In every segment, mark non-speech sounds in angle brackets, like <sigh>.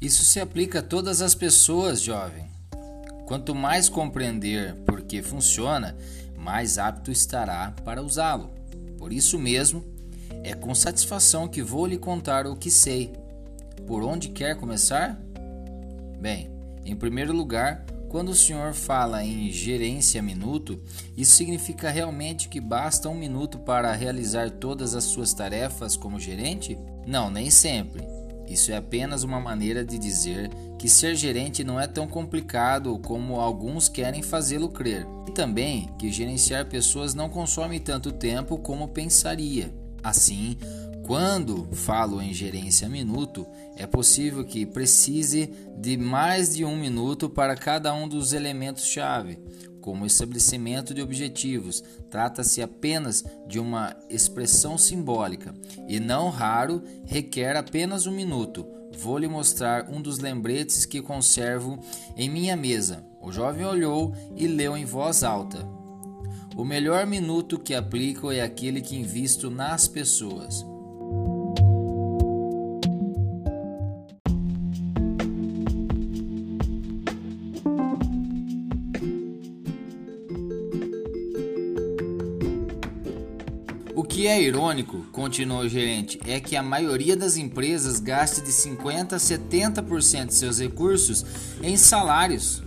Isso se aplica a todas as pessoas, jovem. Quanto mais compreender por que funciona, mais apto estará para usá-lo. Por isso mesmo, é com satisfação que vou lhe contar o que sei. Por onde quer começar? Bem, em primeiro lugar, quando o senhor fala em gerência minuto, isso significa realmente que basta um minuto para realizar todas as suas tarefas como gerente? Não, nem sempre. Isso é apenas uma maneira de dizer que ser gerente não é tão complicado como alguns querem fazê-lo crer. E também que gerenciar pessoas não consome tanto tempo como pensaria. Assim, quando falo em gerência minuto, é possível que precise de mais de um minuto para cada um dos elementos-chave, como estabelecimento de objetivos. Trata-se apenas de uma expressão simbólica e, não raro, requer apenas um minuto. Vou lhe mostrar um dos lembretes que conservo em minha mesa. O jovem olhou e leu em voz alta: O melhor minuto que aplico é aquele que invisto nas pessoas. É irônico, continuou o gerente, é que a maioria das empresas gasta de 50% a 70% de seus recursos em salários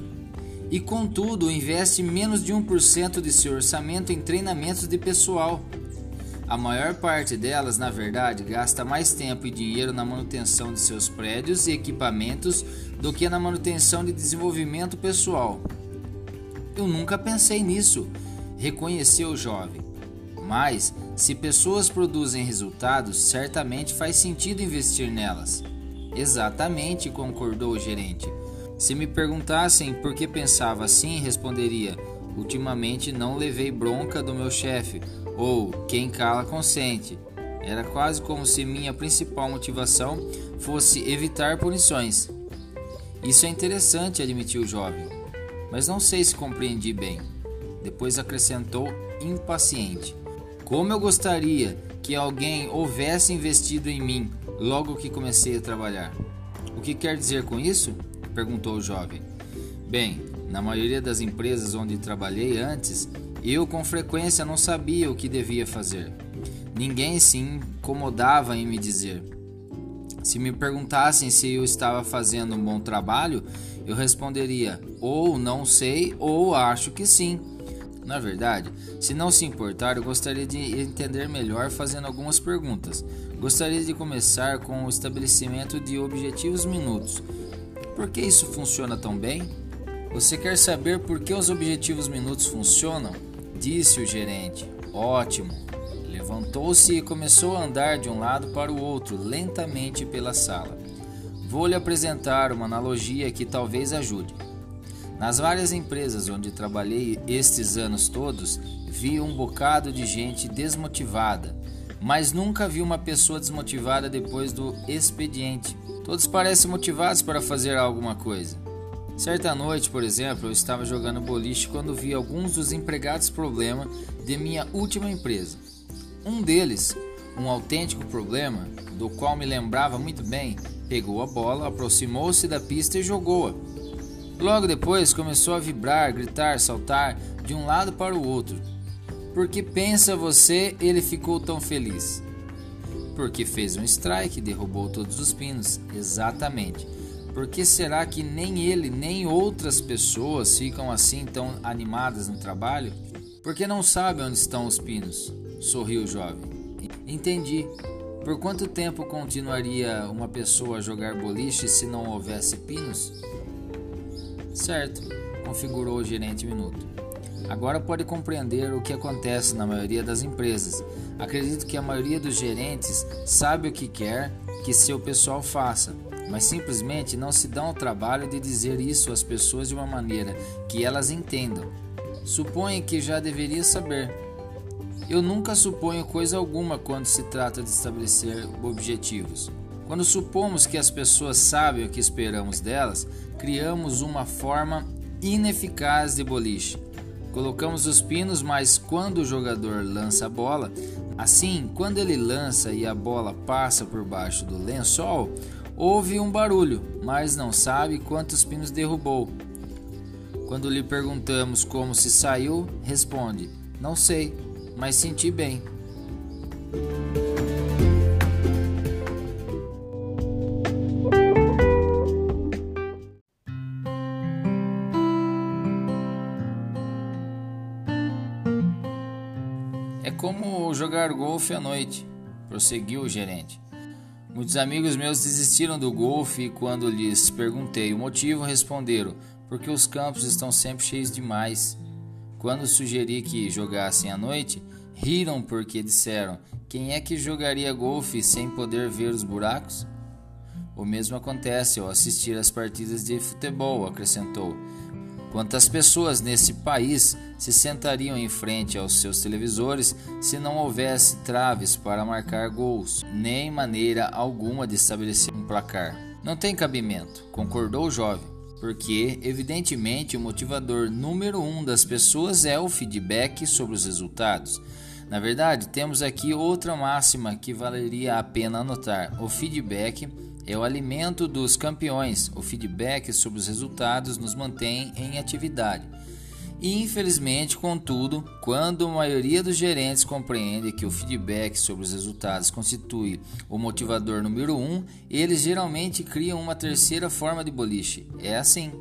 e, contudo, investe menos de 1% de seu orçamento em treinamentos de pessoal. A maior parte delas, na verdade, gasta mais tempo e dinheiro na manutenção de seus prédios e equipamentos do que na manutenção de desenvolvimento pessoal. Eu nunca pensei nisso, reconheceu o jovem. Mas, se pessoas produzem resultados, certamente faz sentido investir nelas. Exatamente, concordou o gerente. Se me perguntassem por que pensava assim, responderia: Ultimamente não levei bronca do meu chefe, ou quem cala consente. Era quase como se minha principal motivação fosse evitar punições. Isso é interessante, admitiu o jovem, mas não sei se compreendi bem. Depois acrescentou, impaciente. Como eu gostaria que alguém houvesse investido em mim logo que comecei a trabalhar. O que quer dizer com isso? perguntou o jovem. Bem, na maioria das empresas onde trabalhei antes, eu com frequência não sabia o que devia fazer. Ninguém se incomodava em me dizer. Se me perguntassem se eu estava fazendo um bom trabalho, eu responderia ou não sei ou acho que sim. Na verdade, se não se importar, eu gostaria de entender melhor fazendo algumas perguntas. Gostaria de começar com o estabelecimento de objetivos minutos. Por que isso funciona tão bem? Você quer saber por que os objetivos minutos funcionam? Disse o gerente. Ótimo. Levantou-se e começou a andar de um lado para o outro, lentamente pela sala. Vou lhe apresentar uma analogia que talvez ajude. Nas várias empresas onde trabalhei estes anos todos, vi um bocado de gente desmotivada, mas nunca vi uma pessoa desmotivada depois do expediente. Todos parecem motivados para fazer alguma coisa. Certa noite, por exemplo, eu estava jogando boliche quando vi alguns dos empregados problema de minha última empresa. Um deles, um autêntico problema, do qual me lembrava muito bem, pegou a bola, aproximou-se da pista e jogou-a. Logo depois começou a vibrar, gritar, saltar de um lado para o outro. Por que pensa você ele ficou tão feliz? Porque fez um strike e derrubou todos os pinos. Exatamente. Por que será que nem ele nem outras pessoas ficam assim tão animadas no trabalho? Porque não sabem onde estão os pinos. Sorriu o jovem. Entendi. Por quanto tempo continuaria uma pessoa a jogar boliche se não houvesse pinos? Certo, configurou o gerente Minuto. Agora pode compreender o que acontece na maioria das empresas. Acredito que a maioria dos gerentes sabe o que quer que seu pessoal faça, mas simplesmente não se dão ao trabalho de dizer isso às pessoas de uma maneira que elas entendam. Suponha que já deveria saber. Eu nunca suponho coisa alguma quando se trata de estabelecer objetivos. Quando supomos que as pessoas sabem o que esperamos delas, criamos uma forma ineficaz de boliche. Colocamos os pinos, mas quando o jogador lança a bola, assim, quando ele lança e a bola passa por baixo do lençol, Ouve um barulho, mas não sabe quantos pinos derrubou. Quando lhe perguntamos como se saiu, responde: Não sei, mas senti bem. Como jogar golfe à noite, prosseguiu o gerente. Muitos amigos meus desistiram do golfe e quando lhes perguntei o motivo, responderam: porque os campos estão sempre cheios demais. Quando sugeri que jogassem à noite, riram porque disseram: quem é que jogaria golfe sem poder ver os buracos? O mesmo acontece ao assistir às partidas de futebol, acrescentou. Quantas pessoas nesse país se sentariam em frente aos seus televisores se não houvesse traves para marcar gols, nem maneira alguma de estabelecer um placar? Não tem cabimento, concordou o jovem, porque, evidentemente, o motivador número um das pessoas é o feedback sobre os resultados. Na verdade, temos aqui outra máxima que valeria a pena anotar: o feedback é o alimento dos campeões. O feedback sobre os resultados nos mantém em atividade. E, infelizmente, contudo, quando a maioria dos gerentes compreende que o feedback sobre os resultados constitui o motivador número um, eles geralmente criam uma terceira forma de boliche. É assim.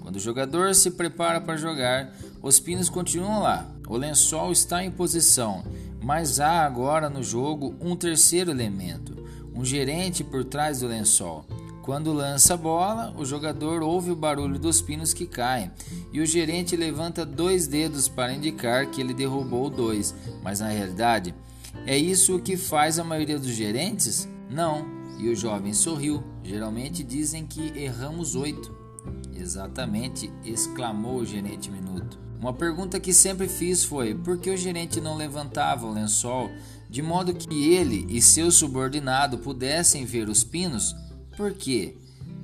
Quando o jogador se prepara para jogar, os pinos continuam lá, o lençol está em posição, mas há agora no jogo um terceiro elemento um gerente por trás do lençol. Quando lança a bola, o jogador ouve o barulho dos pinos que caem e o gerente levanta dois dedos para indicar que ele derrubou dois, mas na realidade, é isso o que faz a maioria dos gerentes? Não. E o jovem sorriu. Geralmente dizem que erramos oito. Exatamente, exclamou o gerente minuto. Uma pergunta que sempre fiz foi: por que o gerente não levantava o lençol de modo que ele e seu subordinado pudessem ver os pinos? Por quê?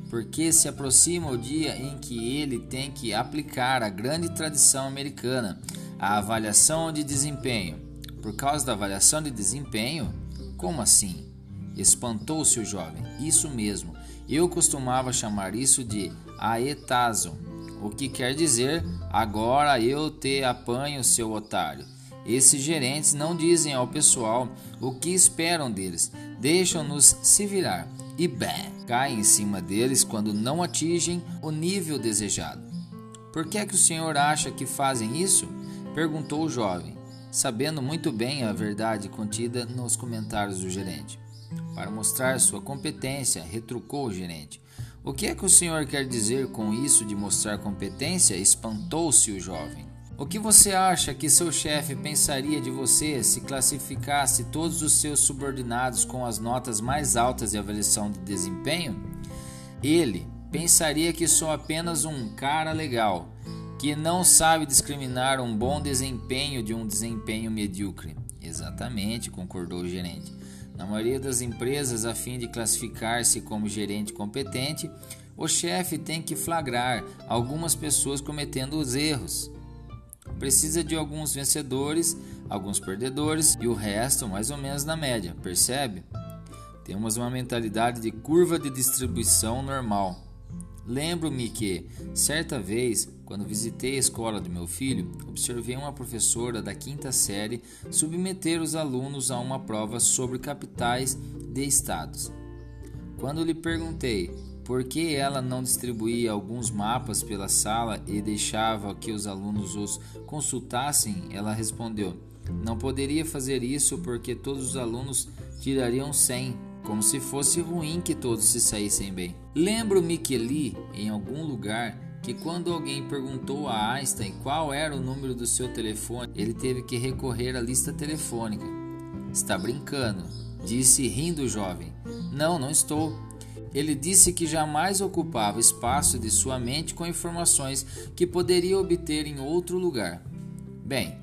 Porque se aproxima o dia em que ele tem que aplicar a grande tradição americana, a avaliação de desempenho. Por causa da avaliação de desempenho? Como assim? Espantou-se o jovem. Isso mesmo. Eu costumava chamar isso de aetazo o que quer dizer agora eu te apanho, seu otário. Esses gerentes não dizem ao pessoal o que esperam deles, deixam-nos se virar e bem, caem em cima deles quando não atingem o nível desejado. Por que é que o senhor acha que fazem isso? perguntou o jovem, sabendo muito bem a verdade contida nos comentários do gerente. Para mostrar sua competência, retrucou o gerente. O que é que o senhor quer dizer com isso de mostrar competência? Espantou-se o jovem. O que você acha que seu chefe pensaria de você se classificasse todos os seus subordinados com as notas mais altas de avaliação de desempenho? Ele pensaria que sou apenas um cara legal, que não sabe discriminar um bom desempenho de um desempenho medíocre. Exatamente, concordou o gerente. Na maioria das empresas, a fim de classificar-se como gerente competente, o chefe tem que flagrar algumas pessoas cometendo os erros. Precisa de alguns vencedores, alguns perdedores e o resto mais ou menos na média, percebe? Temos uma mentalidade de curva de distribuição normal. Lembro-me que, certa vez, quando visitei a escola do meu filho, observei uma professora da quinta série submeter os alunos a uma prova sobre capitais de estados. Quando lhe perguntei por que ela não distribuía alguns mapas pela sala e deixava que os alunos os consultassem, ela respondeu: Não poderia fazer isso porque todos os alunos tirariam 100 como se fosse ruim que todos se saíssem bem. Lembro-me que li em algum lugar que quando alguém perguntou a Einstein qual era o número do seu telefone, ele teve que recorrer à lista telefônica. Está brincando, disse rindo o jovem. Não, não estou. Ele disse que jamais ocupava espaço de sua mente com informações que poderia obter em outro lugar. Bem,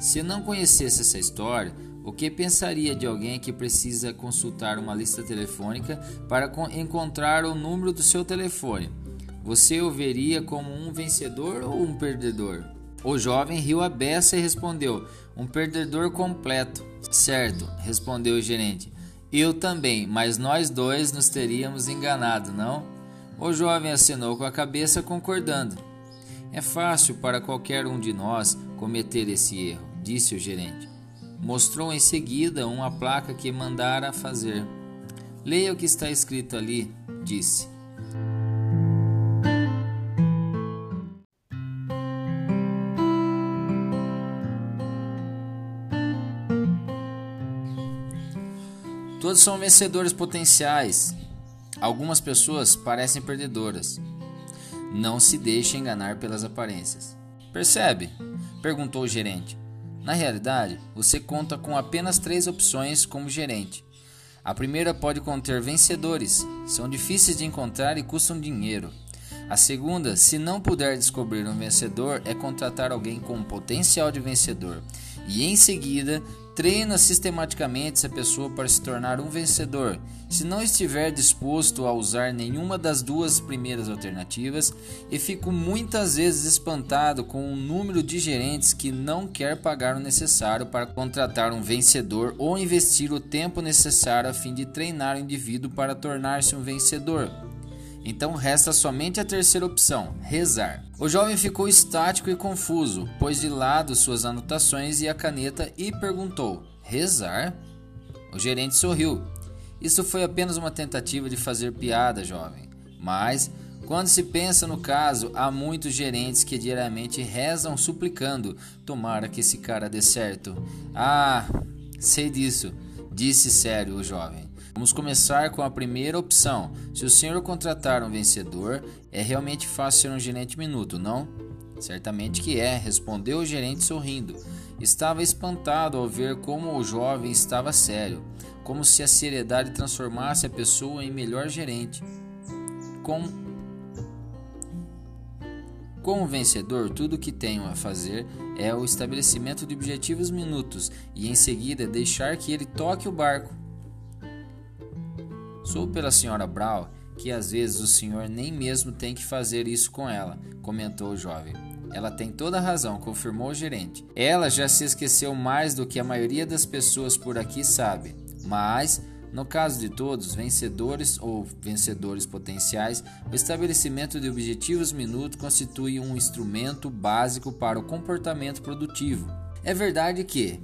se não conhecesse essa história, o que pensaria de alguém que precisa consultar uma lista telefônica para encontrar o número do seu telefone? Você o veria como um vencedor ou um perdedor? O jovem riu a beça e respondeu: Um perdedor completo. Certo, respondeu o gerente. Eu também, mas nós dois nos teríamos enganado, não? O jovem assinou com a cabeça, concordando. É fácil para qualquer um de nós cometer esse erro, disse o gerente. Mostrou em seguida uma placa que mandara fazer. Leia o que está escrito ali, disse. Todos são vencedores potenciais. Algumas pessoas parecem perdedoras. Não se deixe enganar pelas aparências. Percebe? perguntou o gerente. Na realidade, você conta com apenas três opções como gerente. A primeira pode conter vencedores, são difíceis de encontrar e custam dinheiro. A segunda, se não puder descobrir um vencedor, é contratar alguém com potencial de vencedor. E em seguida, Treina sistematicamente essa pessoa para se tornar um vencedor. Se não estiver disposto a usar nenhuma das duas primeiras alternativas, e fico muitas vezes espantado com o número de gerentes que não quer pagar o necessário para contratar um vencedor ou investir o tempo necessário a fim de treinar o indivíduo para tornar-se um vencedor. Então resta somente a terceira opção, rezar. O jovem ficou estático e confuso, pôs de lado suas anotações e a caneta e perguntou: Rezar? O gerente sorriu. Isso foi apenas uma tentativa de fazer piada, jovem. Mas, quando se pensa no caso, há muitos gerentes que diariamente rezam suplicando: Tomara que esse cara dê certo. Ah, sei disso, disse sério o jovem. Vamos começar com a primeira opção. Se o senhor contratar um vencedor, é realmente fácil ser um gerente minuto, não? Certamente que é, respondeu o gerente sorrindo. Estava espantado ao ver como o jovem estava sério, como se a seriedade transformasse a pessoa em melhor gerente. Com como vencedor, tudo o que tenho a fazer é o estabelecimento de objetivos minutos e em seguida deixar que ele toque o barco. Sou pela senhora Brown que às vezes o senhor nem mesmo tem que fazer isso com ela, comentou o jovem. Ela tem toda a razão, confirmou o gerente. Ela já se esqueceu mais do que a maioria das pessoas por aqui sabe. Mas, no caso de todos, vencedores ou vencedores potenciais, o estabelecimento de objetivos minutos constitui um instrumento básico para o comportamento produtivo. É verdade que,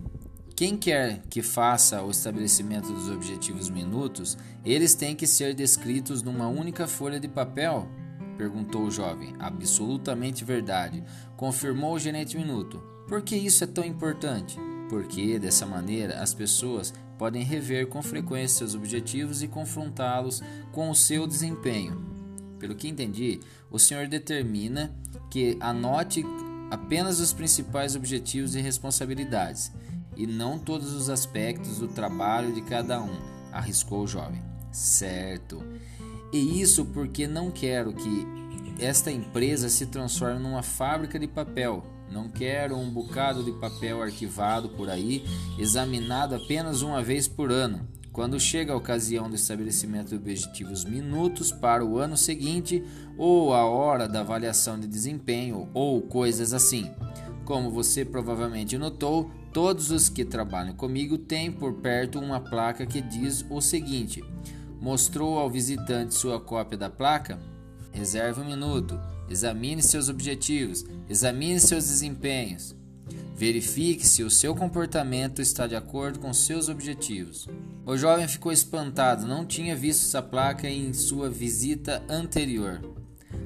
quem quer que faça o estabelecimento dos objetivos minutos, eles têm que ser descritos numa única folha de papel? perguntou o jovem. Absolutamente verdade, confirmou o gerente minuto. Por que isso é tão importante? Porque dessa maneira as pessoas podem rever com frequência seus objetivos e confrontá-los com o seu desempenho. Pelo que entendi, o senhor determina que anote apenas os principais objetivos e responsabilidades e não todos os aspectos do trabalho de cada um, arriscou o jovem. Certo. E isso porque não quero que esta empresa se transforme numa fábrica de papel. Não quero um bocado de papel arquivado por aí, examinado apenas uma vez por ano. Quando chega a ocasião do estabelecimento de objetivos minutos para o ano seguinte, ou a hora da avaliação de desempenho, ou coisas assim. Como você provavelmente notou, Todos os que trabalham comigo têm por perto uma placa que diz o seguinte: Mostrou ao visitante sua cópia da placa? Reserve um minuto. Examine seus objetivos. Examine seus desempenhos. Verifique se o seu comportamento está de acordo com seus objetivos. O jovem ficou espantado, não tinha visto essa placa em sua visita anterior.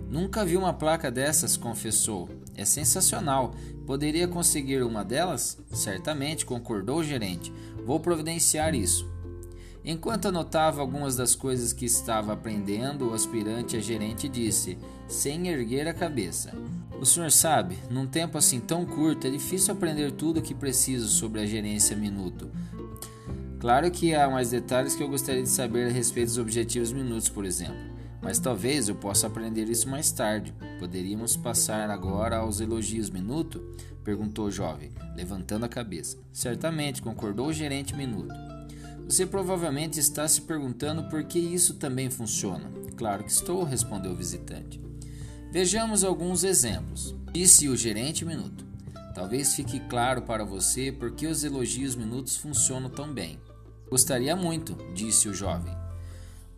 Nunca vi uma placa dessas, confessou. É sensacional. Poderia conseguir uma delas? Certamente, concordou o gerente. Vou providenciar isso. Enquanto anotava algumas das coisas que estava aprendendo, o aspirante a gerente disse, sem erguer a cabeça: O senhor sabe, num tempo assim tão curto, é difícil aprender tudo o que preciso sobre a gerência minuto. Claro que há mais detalhes que eu gostaria de saber a respeito dos objetivos minutos, por exemplo. Mas talvez eu possa aprender isso mais tarde. Poderíamos passar agora aos elogios minuto? perguntou o jovem, levantando a cabeça. Certamente, concordou o gerente minuto. Você provavelmente está se perguntando por que isso também funciona. Claro que estou, respondeu o visitante. Vejamos alguns exemplos, disse o gerente minuto. Talvez fique claro para você por que os elogios minutos funcionam tão bem. Gostaria muito, disse o jovem.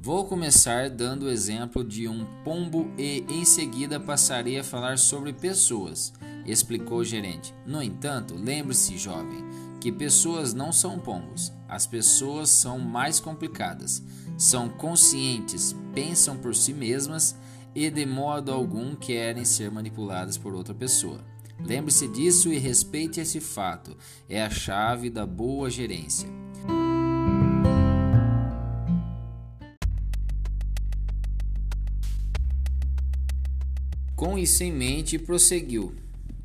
Vou começar dando o exemplo de um pombo e em seguida passarei a falar sobre pessoas, explicou o gerente. No entanto, lembre-se, jovem, que pessoas não são pombos. As pessoas são mais complicadas. São conscientes, pensam por si mesmas e de modo algum querem ser manipuladas por outra pessoa. Lembre-se disso e respeite esse fato. É a chave da boa gerência. Com isso em mente, prosseguiu.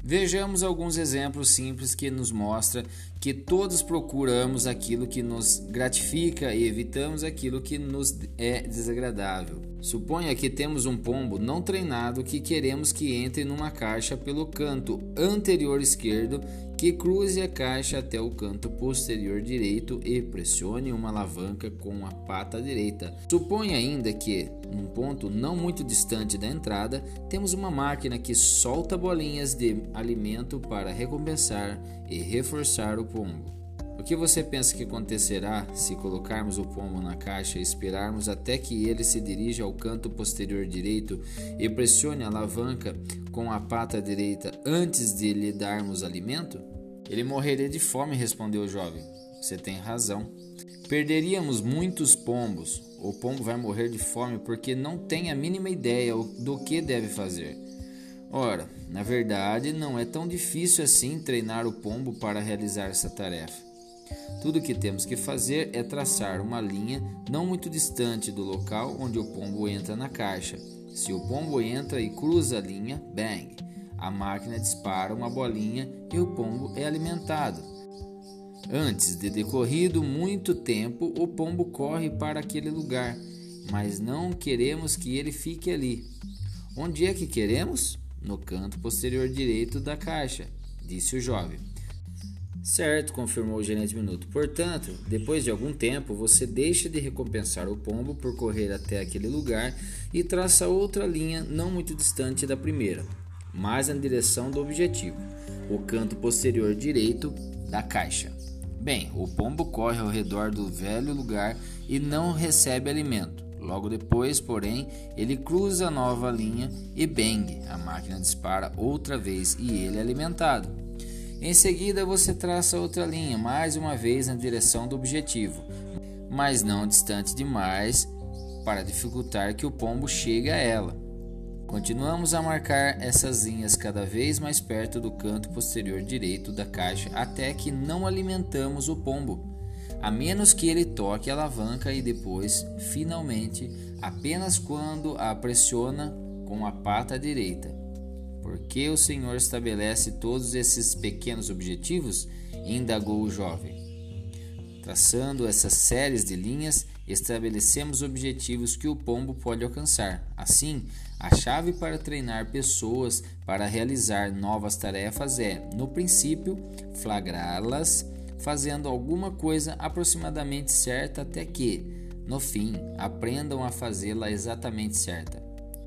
Vejamos alguns exemplos simples que nos mostra que todos procuramos aquilo que nos gratifica e evitamos aquilo que nos é desagradável. Suponha que temos um pombo não treinado que queremos que entre numa caixa pelo canto anterior esquerdo, que cruze a caixa até o canto posterior direito e pressione uma alavanca com a pata direita. Suponha ainda que, num ponto não muito distante da entrada, temos uma máquina que solta bolinhas de alimento para recompensar e reforçar o pombo. O que você pensa que acontecerá se colocarmos o pombo na caixa e esperarmos até que ele se dirija ao canto posterior direito e pressione a alavanca com a pata direita antes de lhe darmos alimento? Ele morreria de fome, respondeu o jovem. Você tem razão. Perderíamos muitos pombos. O pombo vai morrer de fome porque não tem a mínima ideia do que deve fazer. Ora, na verdade, não é tão difícil assim treinar o pombo para realizar essa tarefa. Tudo o que temos que fazer é traçar uma linha não muito distante do local onde o pombo entra na caixa. Se o pombo entra e cruza a linha, bang! A máquina dispara uma bolinha e o pombo é alimentado. Antes de decorrido muito tempo, o pombo corre para aquele lugar, mas não queremos que ele fique ali. Onde é que queremos? No canto posterior direito da caixa, disse o jovem. Certo, confirmou o gerente Minuto. Portanto, depois de algum tempo, você deixa de recompensar o pombo por correr até aquele lugar e traça outra linha não muito distante da primeira, mas na direção do objetivo, o canto posterior direito da caixa. Bem, o pombo corre ao redor do velho lugar e não recebe alimento. Logo depois, porém, ele cruza a nova linha e bang, a máquina dispara outra vez e ele é alimentado. Em seguida, você traça outra linha, mais uma vez na direção do objetivo, mas não distante demais para dificultar que o pombo chegue a ela. Continuamos a marcar essas linhas cada vez mais perto do canto posterior direito da caixa até que não alimentamos o pombo, a menos que ele toque a alavanca e depois, finalmente, apenas quando a pressiona com a pata direita. Por que o Senhor estabelece todos esses pequenos objetivos? indagou o jovem. Traçando essas séries de linhas, estabelecemos objetivos que o pombo pode alcançar. Assim, a chave para treinar pessoas para realizar novas tarefas é, no princípio, flagrá-las fazendo alguma coisa aproximadamente certa até que, no fim, aprendam a fazê-la exatamente certa.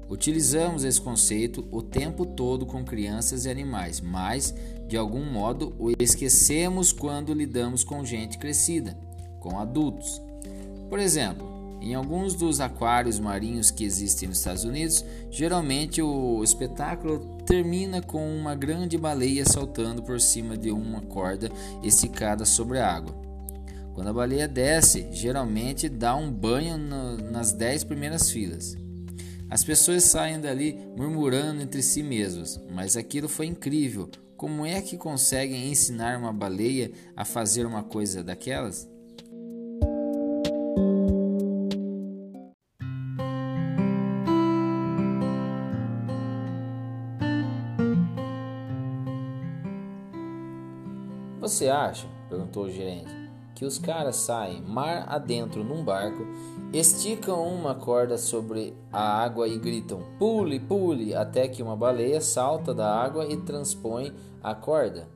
Utilizamos esse conceito o tempo todo com crianças e animais, mas, de algum modo, o esquecemos quando lidamos com gente crescida, com adultos. Por exemplo, em alguns dos aquários marinhos que existem nos Estados Unidos, geralmente o espetáculo termina com uma grande baleia saltando por cima de uma corda esticada sobre a água. Quando a baleia desce, geralmente dá um banho no, nas dez primeiras filas. As pessoas saem dali murmurando entre si mesmas, mas aquilo foi incrível. Como é que conseguem ensinar uma baleia a fazer uma coisa daquelas? Você acha, perguntou o gerente, que os caras saem mar adentro num barco Esticam uma corda sobre a água e gritam: pule, pule, até que uma baleia salta da água e transpõe a corda.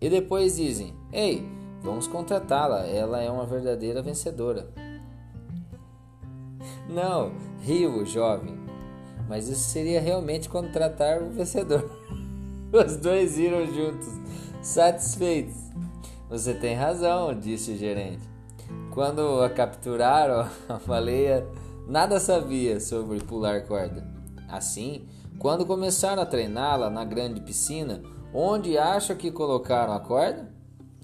E depois dizem: Ei, vamos contratá-la, ela é uma verdadeira vencedora. Não, riu o jovem, mas isso seria realmente contratar o vencedor. <laughs> Os dois riram juntos, satisfeitos. Você tem razão, disse o gerente. Quando a capturaram, <laughs> a baleia nada sabia sobre pular corda. Assim, quando começaram a treiná-la na grande piscina, onde acha que colocaram a corda?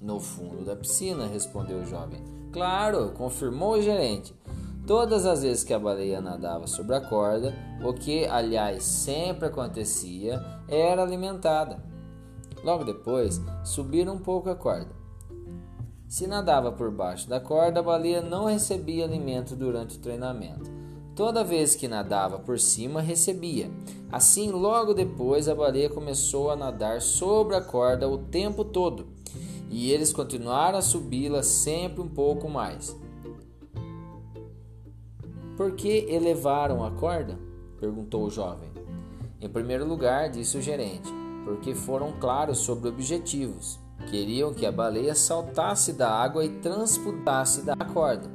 No fundo da piscina, respondeu o jovem. Claro, confirmou o gerente. Todas as vezes que a baleia nadava sobre a corda, o que aliás sempre acontecia, era alimentada. Logo depois, subiram um pouco a corda. Se nadava por baixo da corda, a baleia não recebia alimento durante o treinamento. Toda vez que nadava por cima, recebia. Assim, logo depois, a baleia começou a nadar sobre a corda o tempo todo, e eles continuaram a subi-la sempre um pouco mais. Por que elevaram a corda? perguntou o jovem. Em primeiro lugar, disse o gerente, porque foram claros sobre objetivos. Queriam que a baleia saltasse da água e transputasse da corda.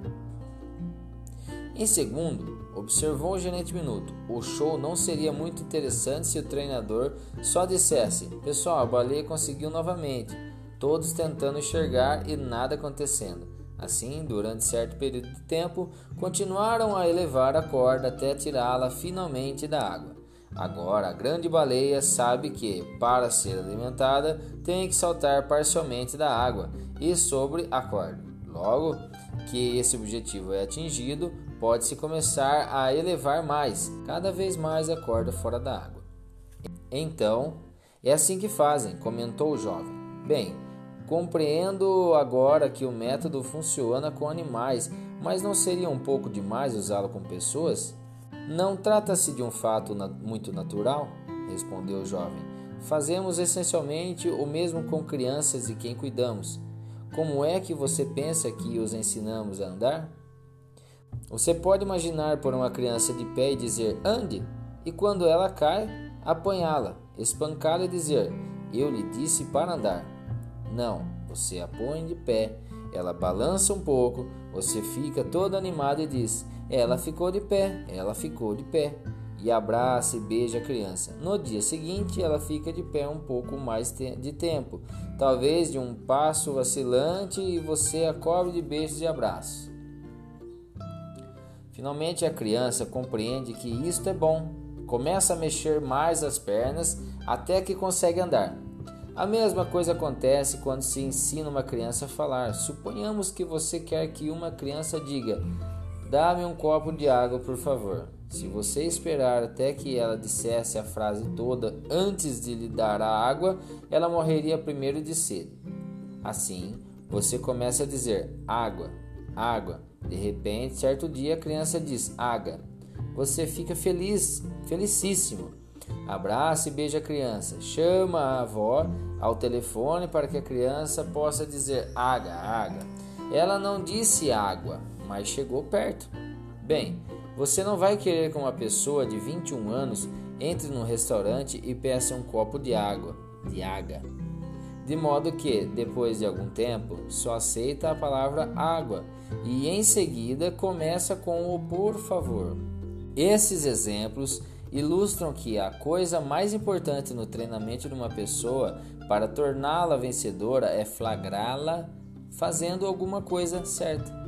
Em segundo, observou o gerente Minuto, o show não seria muito interessante se o treinador só dissesse: Pessoal, a baleia conseguiu novamente. Todos tentando enxergar e nada acontecendo. Assim, durante certo período de tempo, continuaram a elevar a corda até tirá-la finalmente da água. Agora, a grande baleia sabe que, para ser alimentada, tem que saltar parcialmente da água e sobre a corda. Logo que esse objetivo é atingido, pode-se começar a elevar mais, cada vez mais a corda fora da água. Então, é assim que fazem, comentou o jovem. Bem, compreendo agora que o método funciona com animais, mas não seria um pouco demais usá-lo com pessoas? Não trata-se de um fato muito natural, respondeu o jovem. Fazemos essencialmente o mesmo com crianças de quem cuidamos. Como é que você pensa que os ensinamos a andar? Você pode imaginar por uma criança de pé e dizer ande, e quando ela cai, apanhá-la, espancá-la e dizer eu lhe disse para andar. Não, você a põe de pé, ela balança um pouco, você fica todo animado e diz ela ficou de pé, ela ficou de pé e abraça e beija a criança. No dia seguinte, ela fica de pé um pouco mais de tempo, talvez de um passo vacilante, e você a cobre de beijos e abraços. Finalmente, a criança compreende que isto é bom, começa a mexer mais as pernas até que consegue andar. A mesma coisa acontece quando se ensina uma criança a falar. Suponhamos que você quer que uma criança diga Dá-me um copo de água, por favor. Se você esperar até que ela dissesse a frase toda antes de lhe dar a água, ela morreria primeiro de sede. Assim, você começa a dizer água, água. De repente, certo dia a criança diz água. Você fica feliz, felicíssimo. Abraça e beija a criança. Chama a avó ao telefone para que a criança possa dizer água, água. Ela não disse água, mas chegou perto. Bem, você não vai querer que uma pessoa de 21 anos entre num restaurante e peça um copo de água, de água. De modo que, depois de algum tempo, só aceita a palavra água e em seguida começa com o por favor. Esses exemplos ilustram que a coisa mais importante no treinamento de uma pessoa para torná-la vencedora é flagrá-la fazendo alguma coisa certa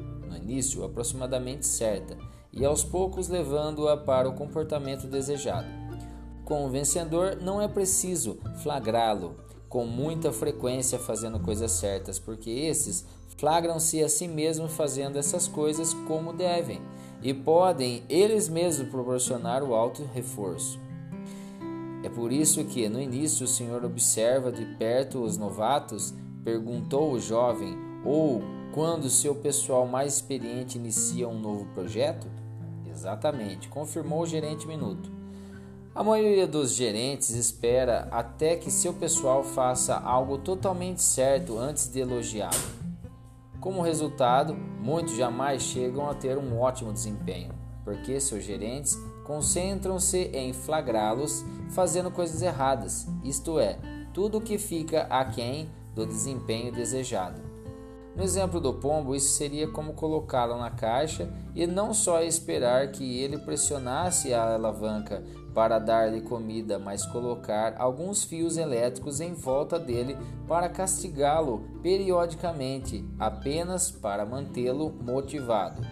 início aproximadamente certa, e aos poucos levando-a para o comportamento desejado. Com o vencedor não é preciso flagrá-lo com muita frequência fazendo coisas certas, porque esses flagram-se a si mesmos fazendo essas coisas como devem e podem eles mesmos proporcionar o alto reforço. É por isso que no início o Senhor observa de perto os novatos, perguntou o jovem, ou quando seu pessoal mais experiente inicia um novo projeto? Exatamente, confirmou o gerente Minuto. A maioria dos gerentes espera até que seu pessoal faça algo totalmente certo antes de elogiá-lo. Como resultado, muitos jamais chegam a ter um ótimo desempenho, porque seus gerentes concentram-se em flagrá-los fazendo coisas erradas, isto é, tudo o que fica aquém do desempenho desejado. No exemplo do pombo, isso seria como colocá-lo na caixa e não só esperar que ele pressionasse a alavanca para dar-lhe comida, mas colocar alguns fios elétricos em volta dele para castigá-lo periodicamente, apenas para mantê-lo motivado.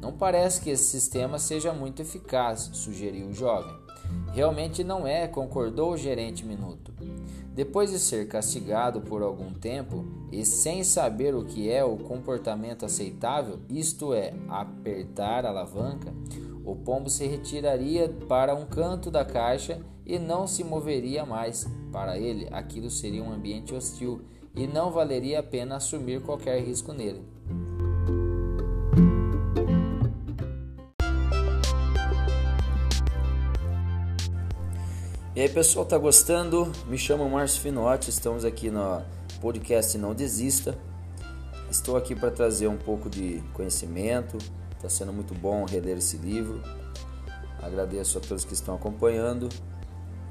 Não parece que esse sistema seja muito eficaz, sugeriu o jovem. Realmente não é, concordou o gerente minuto. Depois de ser castigado por algum tempo e sem saber o que é o comportamento aceitável, isto é, apertar a alavanca, o pombo se retiraria para um canto da caixa e não se moveria mais. Para ele, aquilo seria um ambiente hostil e não valeria a pena assumir qualquer risco nele. E aí pessoal, tá gostando? Me chamo Márcio Finotti, estamos aqui no podcast Não Desista. Estou aqui para trazer um pouco de conhecimento, está sendo muito bom reler esse livro. Agradeço a todos que estão acompanhando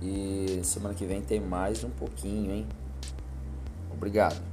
e semana que vem tem mais um pouquinho, hein? Obrigado.